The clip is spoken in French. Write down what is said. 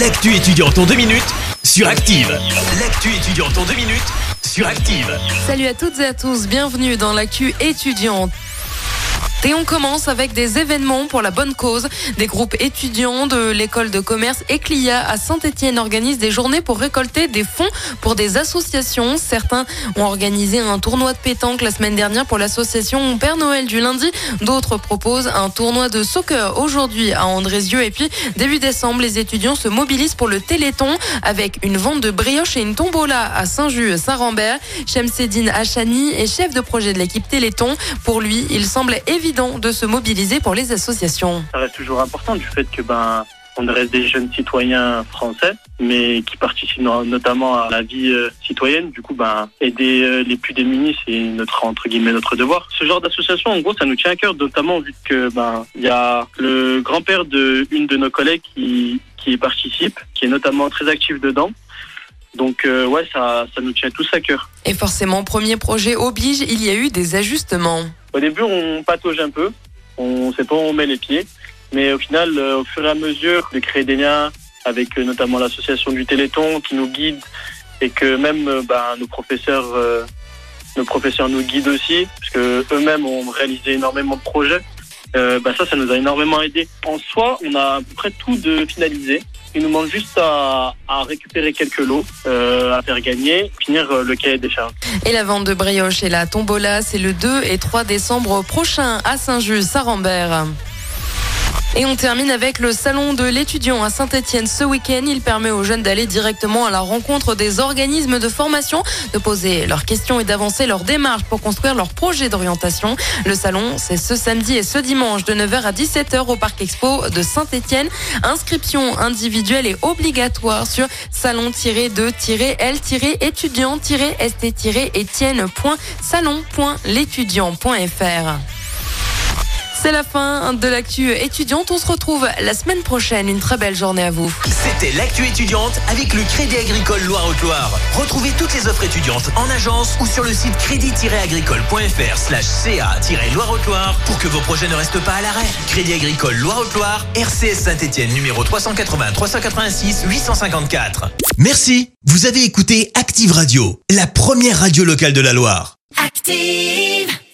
L'actu étudiante en deux minutes sur Active. L'actu étudiante en deux minutes sur Active. Salut à toutes et à tous, bienvenue dans l'actu étudiante. Et on commence avec des événements pour la bonne cause. Des groupes étudiants de l'école de commerce Eclia à Saint-Etienne organisent des journées pour récolter des fonds pour des associations. Certains ont organisé un tournoi de pétanque la semaine dernière pour l'association Père Noël du lundi. D'autres proposent un tournoi de soccer aujourd'hui à Andrézieux. Et puis, début décembre, les étudiants se mobilisent pour le Téléthon avec une vente de brioches et une tombola à Saint-Just-Saint-Rambert. Chemseddine Achani est chef de projet de l'équipe Téléthon. Pour lui, il semble évident de se mobiliser pour les associations. Ça reste toujours important du fait que ben on reste des jeunes citoyens français, mais qui participent notamment à la vie euh, citoyenne. Du coup, ben, aider euh, les plus démunis, c'est notre entre guillemets notre devoir. Ce genre d'association, en gros, ça nous tient à cœur, notamment vu que ben il y a le grand-père de une de nos collègues qui qui y participe, qui est notamment très actif dedans. Donc euh, ouais, ça, ça nous tient tous à cœur. Et forcément, premier projet oblige, il y a eu des ajustements. Au début, on patauge un peu, on sait pas où on met les pieds, mais au final, euh, au fur et à mesure de créer des liens avec euh, notamment l'association du Téléthon qui nous guide et que même bah, nos professeurs, nos professeurs nous guident aussi, parce que eux-mêmes ont réalisé énormément de projets. Bah ça, ça nous a énormément aidé. En soi, on a à peu près tout de finalisé. Il nous manque juste à, récupérer quelques lots, euh, à faire gagner, finir euh, le cahier des charges. Et la vente de brioche et la tombola, c'est le 2 et 3 décembre prochain à Saint-Just, à. Et on termine avec le salon de l'étudiant à Saint-Etienne ce week-end. Il permet aux jeunes d'aller directement à la rencontre des organismes de formation, de poser leurs questions et d'avancer leur démarche pour construire leur projet d'orientation. Le salon, c'est ce samedi et ce dimanche de 9h à 17h au Parc Expo de Saint-Etienne. Inscription individuelle et obligatoire sur salon-de-lt-st-etienne.salon.l'étudiant.fr. C'est la fin de l'actu étudiante. On se retrouve la semaine prochaine. Une très belle journée à vous. C'était l'actu étudiante avec le Crédit Agricole Loire-Haute-Loire. Retrouvez toutes les offres étudiantes en agence ou sur le site crédit-agricole.fr slash ca-loire-haute-Loire pour que vos projets ne restent pas à l'arrêt. Crédit Agricole Loire-Haute-Loire, RCS Saint-Etienne, numéro 380 386 854. Merci. Vous avez écouté Active Radio, la première radio locale de la Loire. Active